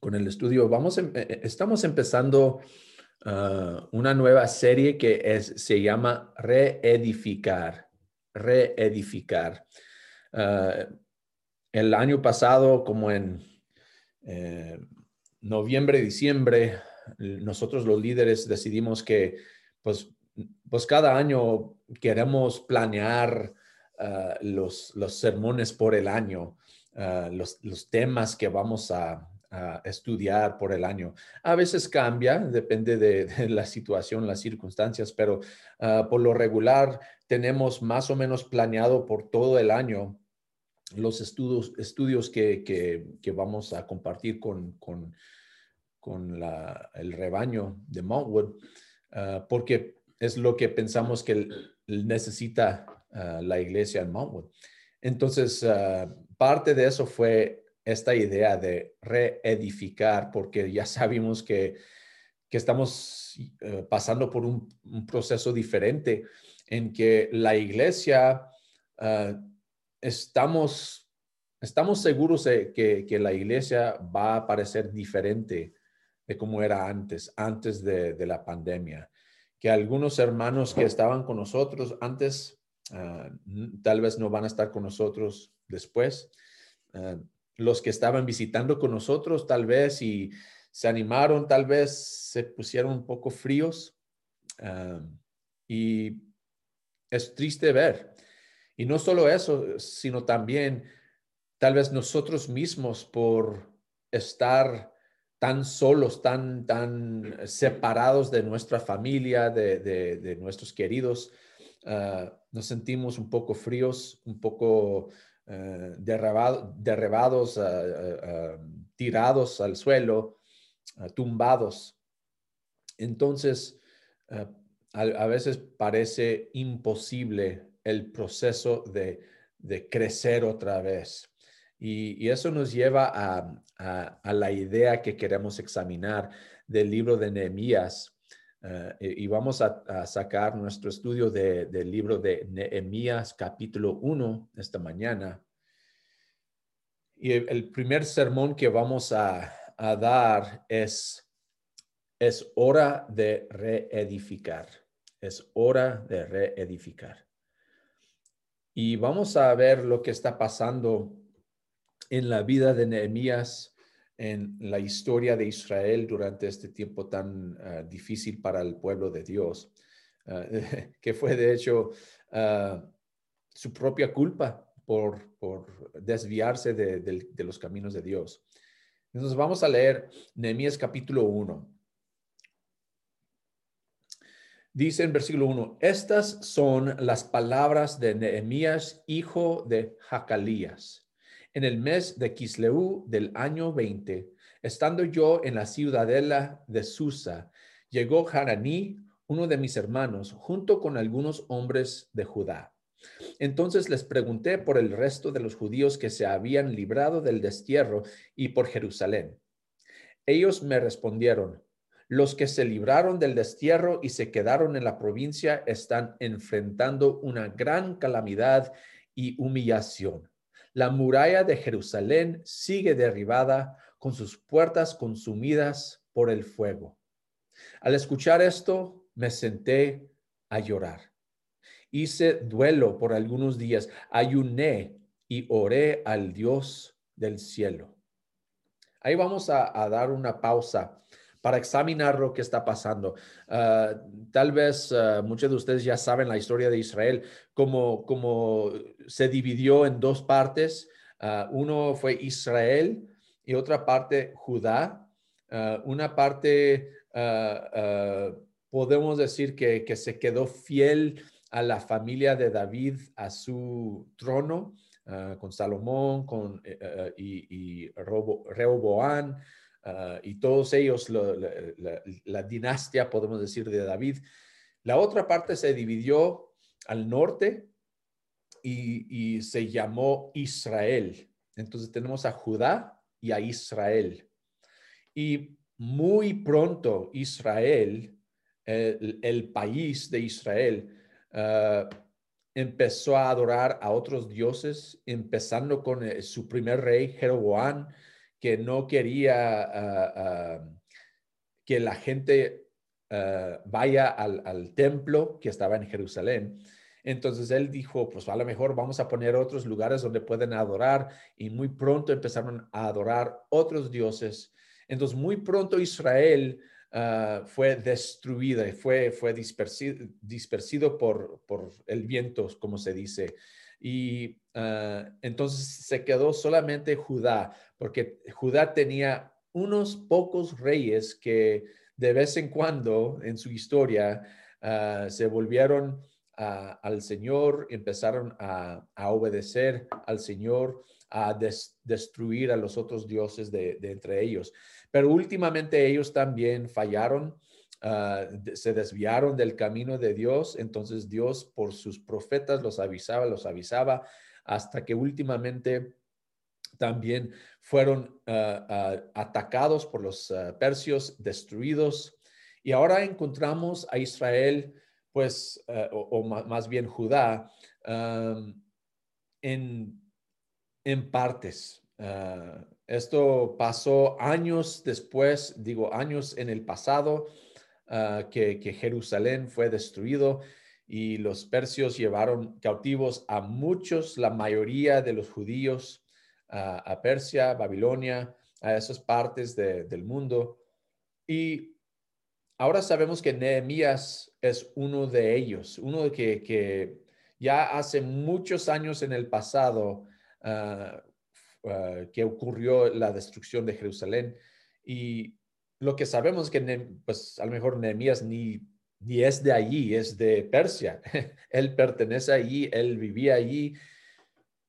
con el estudio. Vamos, em, eh, eh, estamos empezando ah, una nueva serie que es, se llama Reedificar. Reedificar. Ah, el año pasado, como en eh, noviembre, diciembre, nosotros los líderes decidimos que pues, pues cada año queremos planear ah, los, los sermones por el año, los, los temas que vamos a, estudiar por el año. A veces cambia, depende de, la situación, las circunstancias, pero ah, por lo regular tenemos más o menos planeado por todo el año los estudios, estudios que, que, vamos a compartir con, con, con el rebaño de Montwood, ah, porque es lo que pensamos que necesita ah, la iglesia en Montwood. Entonces, parte de eso fue esta idea de reedificar, porque ya sabemos que, estamos eh, pasando por un, proceso diferente en que la iglesia, ah, estamos, estamos seguros de que, la iglesia va a parecer diferente de como era antes, antes de, la pandemia. Que algunos hermanos que estaban con nosotros antes, ah, tal vez no van a estar con nosotros después. Los que estaban visitando con nosotros tal vez y se animaron, tal vez se pusieron un poco fríos. Ah, y es triste ver. Y no solo eso, sino también tal vez nosotros mismos por estar tan solos, tan, tan separados de nuestra familia, de, nuestros queridos, ah, nos sentimos un poco fríos, un poco eh, derribados, eh, eh, tirados al suelo, tumbados. Entonces, a, veces parece imposible el proceso de, crecer otra vez. Y, eso nos lleva a, la idea que queremos examinar del libro de Nehemías. Y vamos a, sacar nuestro estudio del libro de Nehemías capítulo 1 esta mañana. Y el, primer sermón que vamos a, dar es, es hora de reedificar. Es hora de reedificar. Y vamos a ver lo que está pasando en la vida de Nehemías, en la historia de Israel durante este tiempo tan ah, difícil para el pueblo de Dios, ah, que fue de hecho ah, su propia culpa por, desviarse de, los caminos de Dios. Entonces vamos a leer Nehemías capítulo 1. Dice en versículo 1, estas son las palabras de Nehemías, hijo de Jacalías. En el mes de Kisleu del año 20, estando yo en la ciudadela de Susa, llegó Haraní, uno de mis hermanos, junto con algunos hombres de Judá entonces les pregunté por el resto de los judíos que se habían librado del destierro y por Jerusalén. Ellos me respondieron, los que se libraron del destierro y se quedaron en la provincia están enfrentando una gran calamidad y humillación. La muralla de Jerusalén sigue derribada con sus puertas consumidas por el fuego. Al escuchar esto, me senté a llorar hice duelo por algunos días, ayuné y oré al Dios del cielo. Ahí vamos a, dar una pausa para examinar lo que está pasando. Ah, tal vez ah, muchos de ustedes ya saben la historia de Israel, como, como se dividió en dos partes. Ah, uno fue Israel y otra parte Judá. una parte, podemos decir que, que se quedó fiel a la familia de David a su trono, con Salomón con, eh, eh, y, y ah, y todos ellos, la, dinastía, podemos decir, de David. La otra parte se dividió al norte y, se llamó Israel. Entonces tenemos a Judá y a Israel. Y muy pronto Israel, el país de Israel, Ah, empezó a adorar a otros dioses, empezando con eh, su primer rey, Jeroboam, que no quería ah, ah, que la gente ah, vaya al, al, templo que estaba en Jerusalén. Entonces él dijo, pues a lo mejor vamos a poner otros lugares donde pueden adorar y muy pronto empezaron a adorar otros dioses. Entonces muy pronto Israel fue destruida y fue, fue dispersido, dispersido por, por el viento, como se dice. Y ah, entonces se quedó solamente Judá, porque Judá tenía unos pocos reyes que de vez en cuando en su historia ah, se volvieron al Señor, empezaron a, obedecer al Señor, a destruir a los otros dioses de, de, entre ellos. Pero últimamente ellos también fallaron Ah, se desviaron del camino de Dios, entonces Dios por sus profetas los avisaba, los avisaba, hasta que últimamente también fueron ah, ah, atacados por los persios, destruidos. Y ahora encontramos a Israel, pues, o, más bien Judá, en, en partes. esto pasó años después, digo años en el pasado, Ah, que, Jerusalén fue destruido y los persios llevaron cautivos a muchos, la mayoría de los judíos, a Persia, Babilonia, a esas partes del mundo. Y ahora sabemos que Nehemías es uno de ellos, uno que, que ya hace muchos años en el pasado ah, ah, que ocurrió la destrucción de Jerusalén. Y lo que sabemos es que, pues, a lo mejor Nehemías ni, ni es de allí, es de Persia. él pertenece allí, él vivía allí.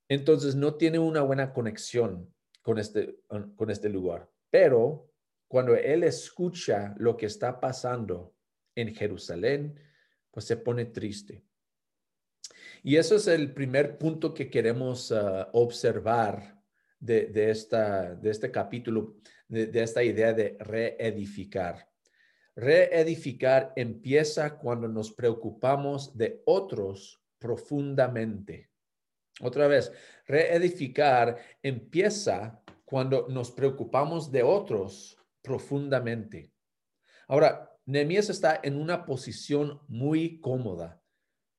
Entonces, no tiene una buena conexión con este, con este lugar. Pero cuando él escucha lo que está pasando en Jerusalén, pues se pone triste. Y eso es el primer punto que queremos ah, observar de, de, esta, de este capítulo de, esta idea de reedificar. Reedificar empieza cuando nos preocupamos de otros profundamente. Otra vez, reedificar empieza cuando nos preocupamos de otros profundamente. Ahora, Nehemías está en una posición muy cómoda.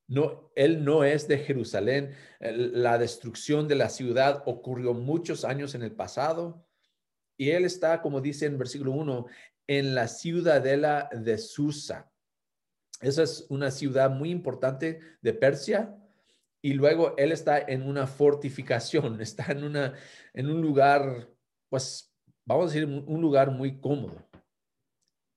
No, él no es de Jerusalén. La destrucción de la ciudad ocurrió muchos años en el pasado. Y él está, como dice en versículo 1, en la ciudadela de Susa. Esa es una ciudad muy importante de Persia. Y luego él está en una fortificación, está en, una, en un lugar, pues, vamos a decir, un lugar muy cómodo.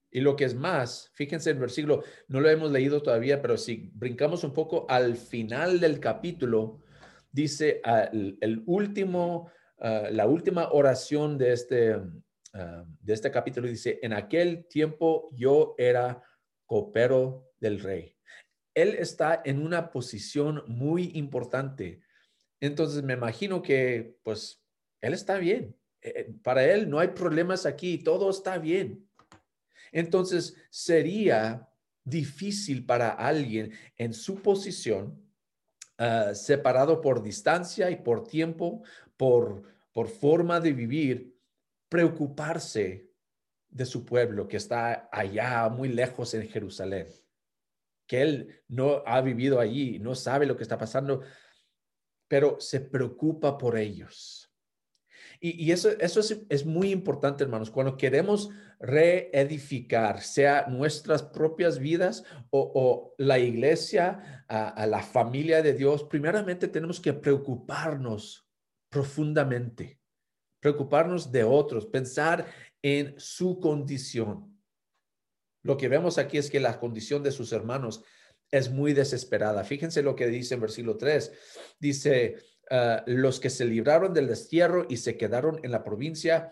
Y lo que es más, fíjense en el versículo, no lo hemos leído todavía, pero si brincamos un poco al final del capítulo, dice el último Ah, la última oración de este, ah, de este capítulo dice, en aquel tiempo yo era copero del rey. Él está en una posición muy importante. Entonces me imagino que pues él está bien. Eh, eh, para él no hay problemas aquí, todo está bien. Entonces sería difícil para alguien en su posición, ah, separado por distancia y por tiempo, por, por forma de vivir, preocuparse de su pueblo que está allá muy lejos en Jerusalén, que él no ha vivido allí, no sabe lo que está pasando, pero se preocupa por ellos. Y, eso, eso es, muy importante, hermanos, cuando queremos reedificar, sea nuestras propias vidas o, la iglesia, a la familia de Dios, primeramente tenemos que preocuparnos profundamente, preocuparnos de otros, pensar en su condición. Lo que vemos aquí es que la condición de sus hermanos es muy desesperada. Fíjense lo que dice en versículo 3. Dice, ah, los que se libraron del destierro y se quedaron en la provincia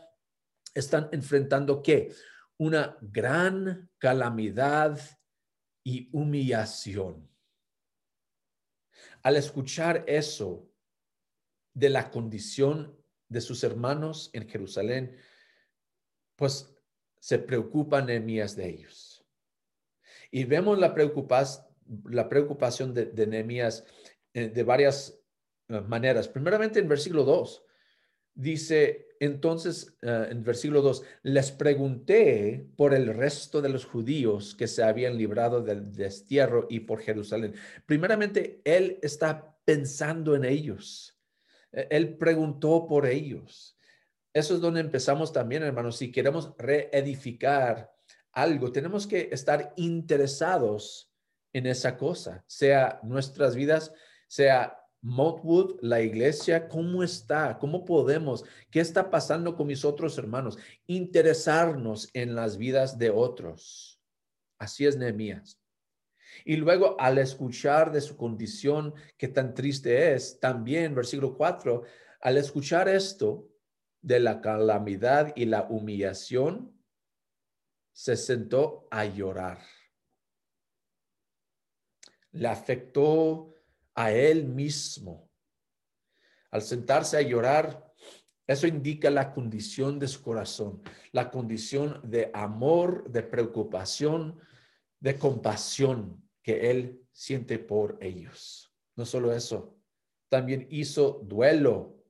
están enfrentando qué? Una gran calamidad y humillación. Al escuchar eso, de la condición de sus hermanos en Jerusalén, pues se preocupan Nehemías de ellos. Y vemos la, preocupación, la preocupación de, de Nehemías eh, de varias eh, maneras. Primeramente en versículo 2, dice entonces eh, en versículo 2, les pregunté por el resto de los judíos que se habían librado del destierro y por Jerusalén. Primeramente, él está pensando en ellos. E, él preguntó por ellos. Eso es donde empezamos también, hermanos. Si queremos reedificar algo, tenemos que estar interesados en esa cosa, sea nuestras vidas, sea Montwood, la iglesia, ¿cómo está? ¿Cómo podemos? ¿Qué está pasando con mis otros hermanos? Interesarnos en las vidas de otros. Así es Nehemías. Y luego al escuchar de su condición, que tan triste es, también versículo 4, al escuchar esto de la calamidad y la humillación, se sentó a llorar. Le afectó a él mismo. Al sentarse a llorar, eso indica la condición de su corazón, la condición de amor, de preocupación, de compasión que él siente por ellos. No solo eso, también hizo duelo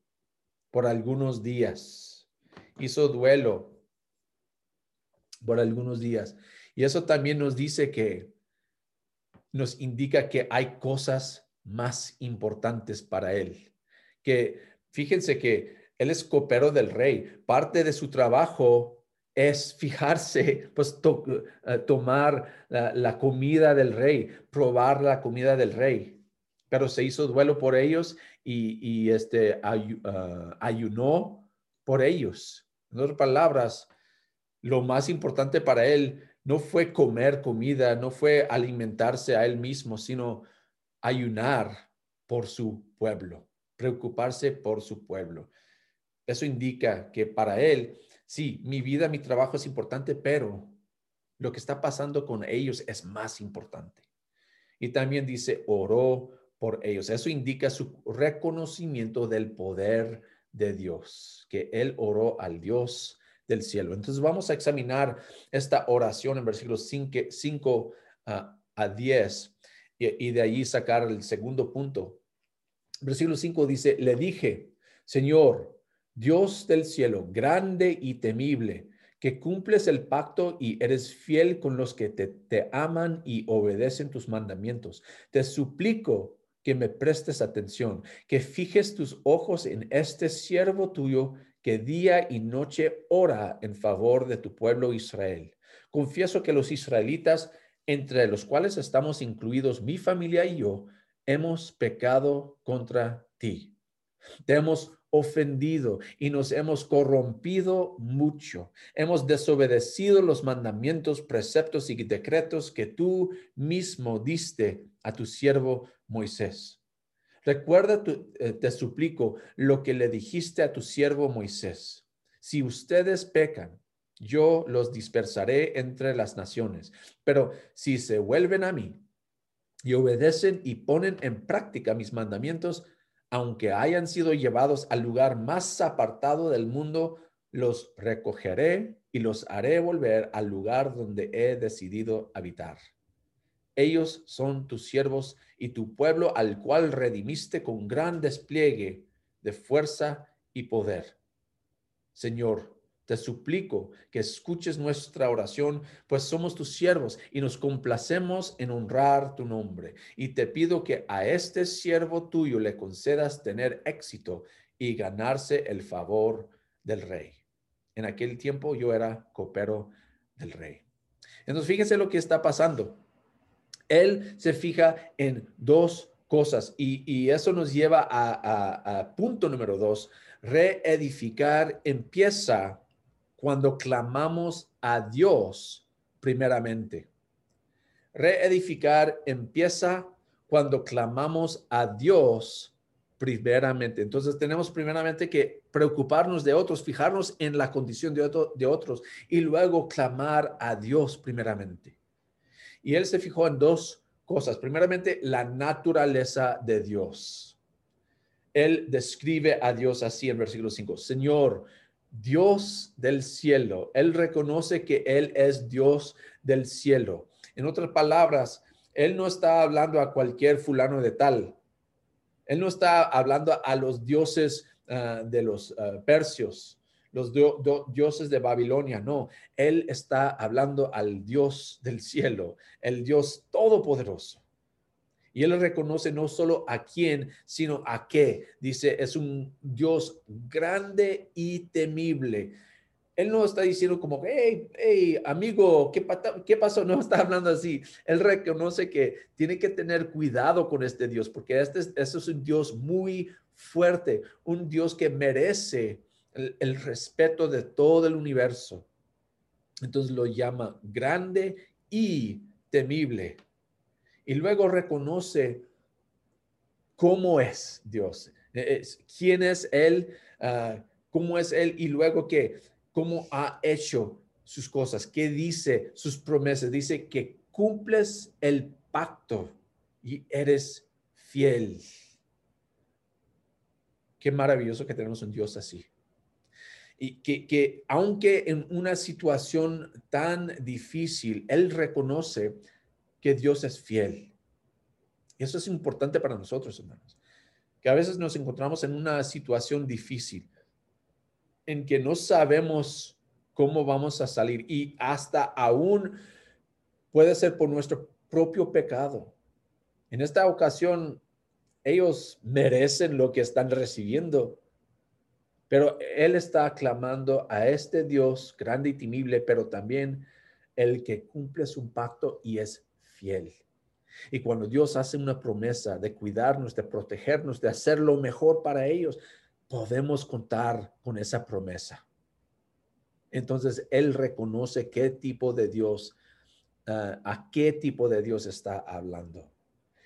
por algunos días. Hizo duelo por algunos días. Y eso también nos dice que nos indica que hay cosas más importantes para él. Que fíjense que él es copero del rey. Parte de su trabajo es fijarse, pues eh, tomar la, comida del rey, probar la comida del rey. Pero se hizo duelo por ellos y, este, ah, ayunó por ellos. En otras palabras, lo más importante para él no fue comer comida, no fue alimentarse a él mismo, sino ayunar por su pueblo, preocuparse por su pueblo. Eso indica que para él, sí, mi vida, mi trabajo es importante, pero lo que está pasando con ellos es más importante. Y también dice, oró por ellos. Eso indica su reconocimiento del poder de Dios, que él oró al Dios del cielo. Entonces vamos a examinar esta oración en versículos 5 a 10 y, de ahí sacar el segundo punto. Versículo 5 dice, le dije, Señor, Dios del cielo, grande y temible, que cumples el pacto y eres fiel con los que te, te aman y obedecen tus mandamientos. Te suplico que me prestes atención, que fijes tus ojos en este siervo tuyo que día y noche ora en favor de tu pueblo Israel. Confieso que los israelitas entre los cuales estamos incluidos mi familia y yo, hemos pecado contra ti. Te hemos ofendido y nos hemos corrompido mucho. Hemos desobedecido los mandamientos, preceptos y decretos que tú mismo diste a tu siervo Moisés. Recuerda, eh, te suplico, lo que le dijiste a tu siervo Moisés. Si ustedes pecan yo los dispersaré entre las naciones. Pero si se vuelven a mí y obedecen y ponen en práctica mis mandamientos, aunque hayan sido llevados al lugar más apartado del mundo, los recogeré y los haré volver al lugar donde he decidido habitar. Ellos son tus siervos y tu pueblo al cual redimiste con gran despliegue de fuerza y poder. Señor, te suplico que escuches nuestra oración, pues somos tus siervos y nos complacemos en honrar tu nombre. Y te pido que a este siervo tuyo le concedas tener éxito y ganarse el favor del rey. En aquel tiempo yo era copero del rey. Entonces, fíjense lo que está pasando. Él se fija en dos cosas y, eso nos lleva a, a punto número dos. Reedificar empieza cuando clamamos a Dios primeramente. Reedificar empieza cuando clamamos a Dios primeramente. Entonces tenemos primeramente que preocuparnos de otros, fijarnos en la condición de, de otros y luego clamar a Dios primeramente. Y él se fijó en dos cosas. Primeramente, la naturaleza de Dios. Él describe a Dios así en versículo 5. Señor, Dios del cielo. Él reconoce que Él es Dios del cielo. En otras palabras, Él no está hablando a cualquier fulano de tal. Él no está hablando a los dioses ah, de los ah, persios, los dioses de Babilonia, no, él está hablando al Dios del cielo, el Dios todopoderoso. Y él reconoce no solo a quién, sino a qué. Dice, es un Dios grande y temible. Él no está diciendo como, hey, hey, amigo, ¿qué, ¿qué pasó? No está hablando así. Él reconoce que tiene que tener cuidado con este Dios, porque este, este es un Dios muy fuerte, un Dios que merece el, respeto de todo el universo. Entonces lo llama grande y temible. Y luego reconoce cómo es Dios, e, quién es Él, ah, cómo es Él y luego que, cómo ha hecho sus cosas, qué dice sus promesas. Dice que cumples el pacto y eres fiel. Qué maravilloso que tenemos un Dios así y que, aunque en una situación tan difícil, Él reconoce que Dios es fiel. Y eso es importante para nosotros, hermanos, que a veces nos encontramos en una situación difícil, en que no sabemos cómo vamos a salir y hasta aún puede ser por nuestro propio pecado. En esta ocasión, ellos merecen lo que están recibiendo pero él está clamando a este Dios grande y temible, pero también el que cumple su pacto y es fiel. Y cuando Dios hace una promesa de cuidarnos, de protegernos, de hacer lo mejor para ellos, podemos contar con esa promesa. Entonces, Él reconoce qué tipo de Dios, ah, a qué tipo de Dios está hablando.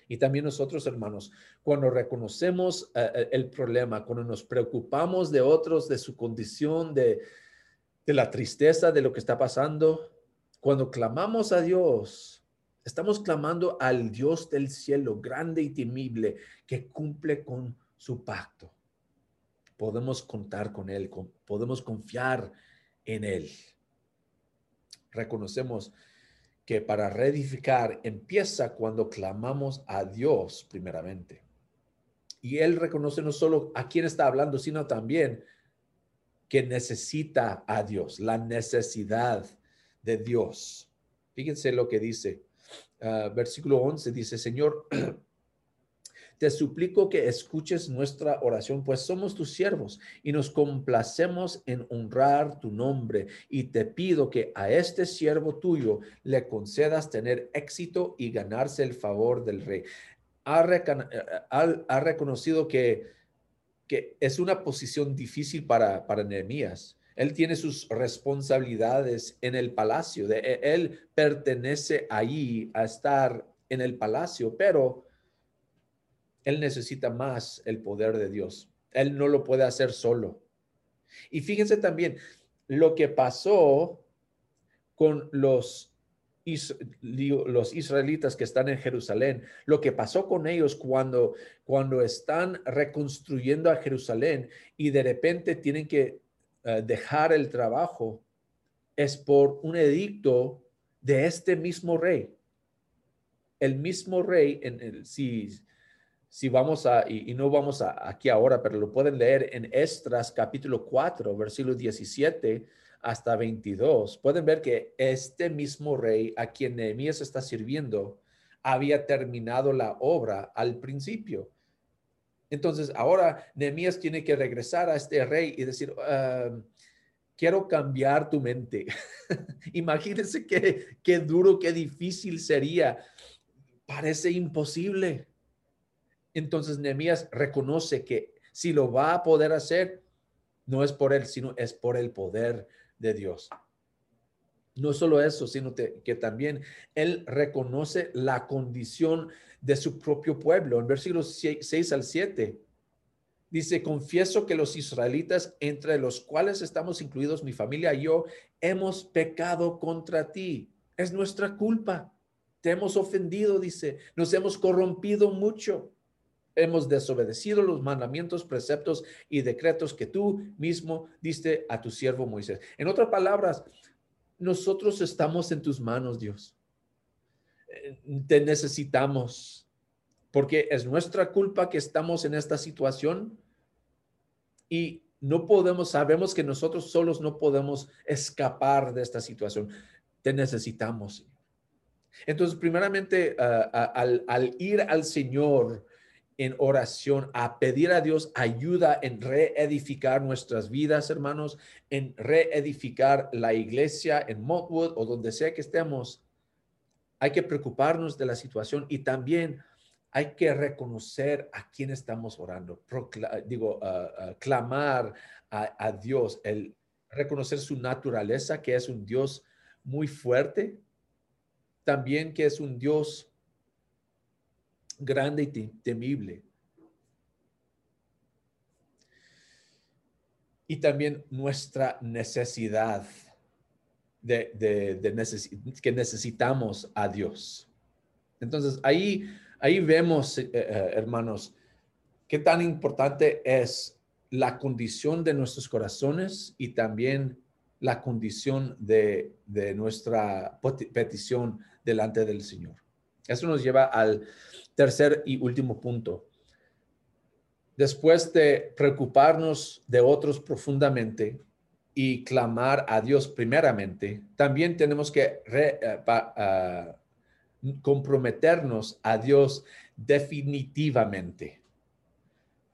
Y también nosotros, hermanos, cuando reconocemos eh, eh, el problema, cuando nos preocupamos de otros, de su condición, de, de la tristeza, de lo que está pasando, cuando clamamos a Dios, estamos clamando al Dios del cielo, grande y temible, que cumple con su pacto. Podemos contar con Él, podemos confiar en Él. Reconocemos que para reedificar empieza cuando clamamos a Dios primeramente. Y Él reconoce no solo a quién está hablando, sino también que necesita a Dios, la necesidad de Dios. Fíjense lo que dice, ah, versículo 11 dice, Señor, te suplico que escuches nuestra oración, pues somos tus siervos y nos complacemos en honrar tu nombre. Y te pido que a este siervo tuyo le concedas tener éxito y ganarse el favor del rey. Ha, reconocido que, es una posición difícil para, para Nehemías. Él tiene sus responsabilidades en el palacio. De, él pertenece allí a estar en el palacio, pero él necesita más el poder de Dios. Él no lo puede hacer solo. Y fíjense también lo que pasó con los, los israelitas que están en Jerusalén, lo que pasó con ellos cuando, cuando están reconstruyendo a Jerusalén y de repente tienen que eh, dejar el trabajo, es por un edicto de este mismo rey. El mismo rey, en el, si, si vamos a, y, no vamos a, aquí ahora, pero lo pueden leer en Estras capítulo 4, versículo 17 hasta 22, pueden ver que este mismo rey a quien Nehemías está sirviendo había terminado la obra al principio. Entonces, ahora Nehemías tiene que regresar a este rey y decir, quiero cambiar tu mente. Imagínense qué, qué duro, qué difícil sería. Parece imposible. Entonces Nehemías reconoce que si lo va a poder hacer, no es por él, sino es por el poder de Dios. No solo eso, sino que también él reconoce la condición de su propio pueblo. En versículos 6 al 7 dice, confieso que los israelitas, entre los cuales estamos incluidos mi familia y yo, hemos pecado contra ti. Es nuestra culpa. Te hemos ofendido, dice, nos hemos corrompido mucho hemos desobedecido los mandamientos, preceptos y decretos que tú mismo diste a tu siervo Moisés. En otras palabras, nosotros estamos en tus manos, Dios. Te necesitamos porque es nuestra culpa que estamos en esta situación y no podemos, sabemos que nosotros solos no podemos escapar de esta situación. Te necesitamos. Entonces, primeramente, ah, ah, al, ir al Señor, en oración, a pedir a Dios ayuda en reedificar nuestras vidas, hermanos, en reedificar la iglesia en Montwood o donde sea que estemos. Hay que preocuparnos de la situación y también hay que reconocer a quién estamos orando, digo, clamar a, a Dios, el reconocer su naturaleza, que es un Dios muy fuerte, también que es un Dios grande y temible. Y también nuestra necesidad de, que necesitamos a Dios. Entonces, ahí, ahí vemos, eh, eh, hermanos, qué tan importante es la condición de nuestros corazones y también la condición de, de nuestra petición delante del Señor. Eso nos lleva al tercer y último punto. Después de preocuparnos de otros profundamente y clamar a Dios primeramente, también tenemos que ah, comprometernos a Dios definitivamente.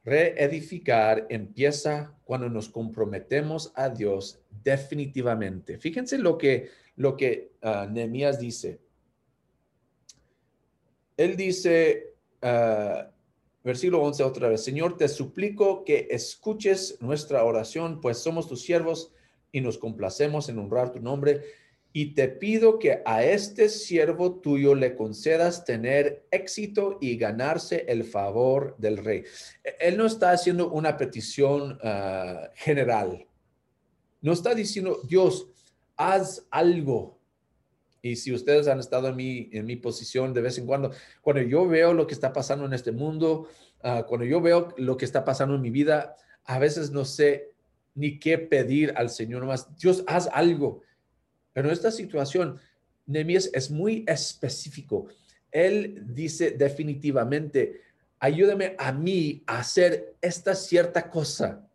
Reedificar empieza cuando nos comprometemos a Dios definitivamente. Fíjense lo que, lo que uh, Nehemías dice él dice, uh, versículo 11 otra vez, Señor, te suplico que escuches nuestra oración, pues somos tus siervos y nos complacemos en honrar tu nombre. Y te pido que a este siervo tuyo le concedas tener éxito y ganarse el favor del rey. Él no está haciendo una petición uh, general. No está diciendo, Dios, haz algo y si ustedes han estado en mi, en mi posición de vez en cuando, cuando yo veo lo que está pasando en este mundo, ah, cuando yo veo lo que está pasando en mi vida, a veces no sé ni qué pedir al Señor más. Dios, haz algo. Pero en esta situación, Nehemías es muy específico. Él dice definitivamente, ayúdame a mí a hacer esta cierta cosa.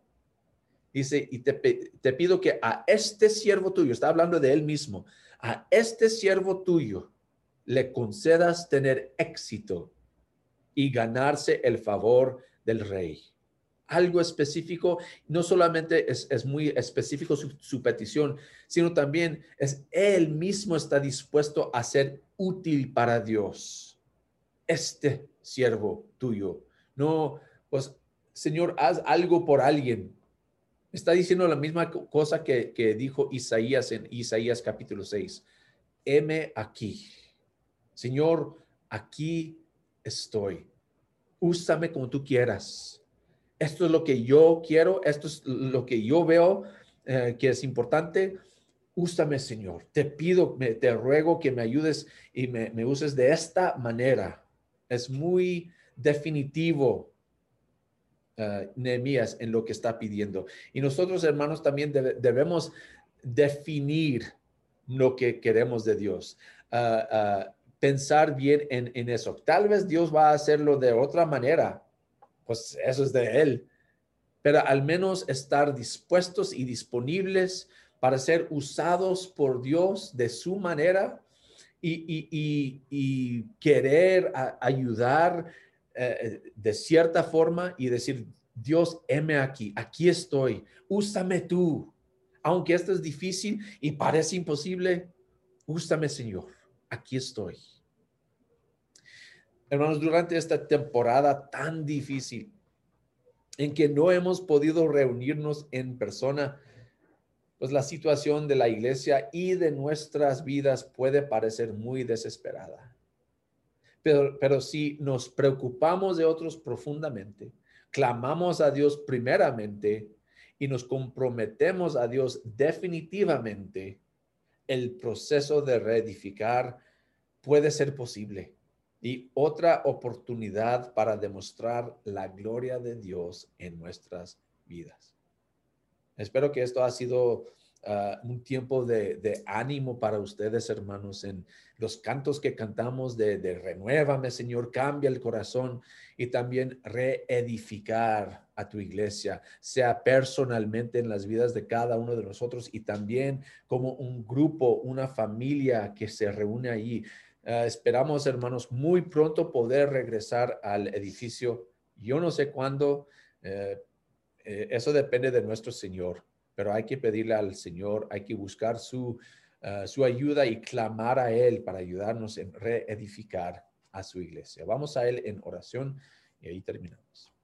Dice, y te, te pido que a este siervo tuyo, está hablando de él mismo, a este siervo tuyo le concedas tener éxito y ganarse el favor del rey. Algo específico, no solamente es, muy específico su, petición, sino también es él mismo está dispuesto a ser útil para Dios. Este siervo tuyo. No, pues, Señor, haz algo por alguien. Está diciendo la misma cosa que, dijo Isaías en Isaías capítulo 6. Heme aquí. Señor, aquí estoy. Úsame como tú quieras. Esto es lo que yo quiero, esto es lo que yo veo eh, que es importante. Úsame, Señor. Te pido, te ruego que me ayudes y me, uses de esta manera. Es muy definitivo uh, Nehemías en lo que está pidiendo. Y nosotros, hermanos, también debemos definir lo que queremos de Dios. Ah, ah, pensar bien en, eso. Tal vez Dios va a hacerlo de otra manera, pues eso es de Él. Pero al menos estar dispuestos y disponibles para ser usados por Dios de su manera y, querer ayudar eh, de cierta forma y decir, Dios, heme aquí, aquí estoy, úsame tú. Aunque esto es difícil y parece imposible, úsame, Señor, aquí estoy. Hermanos, durante esta temporada tan difícil en que no hemos podido reunirnos en persona, pues la situación de la iglesia y de nuestras vidas puede parecer muy desesperada. Pero, si nos preocupamos de otros profundamente, clamamos a Dios primeramente y nos comprometemos a Dios definitivamente, el proceso de reedificar puede ser posible y otra oportunidad para demostrar la gloria de Dios en nuestras vidas. Espero que esto ha sido ah, un tiempo de, ánimo para ustedes, hermanos, en los cantos que cantamos de, de renuévame, Señor, cambia el corazón y también reedificar a tu iglesia, sea personalmente en las vidas de cada uno de nosotros y también como un grupo, una familia que se reúne allí. Uh, esperamos, hermanos, muy pronto poder regresar al edificio. Yo no sé cuándo, eh, eh, eso depende de nuestro Señor, pero hay que pedirle al Señor, hay que buscar su, uh, su ayuda y clamar a Él para ayudarnos en reedificar a su iglesia. Vamos a Él en oración y ahí terminamos.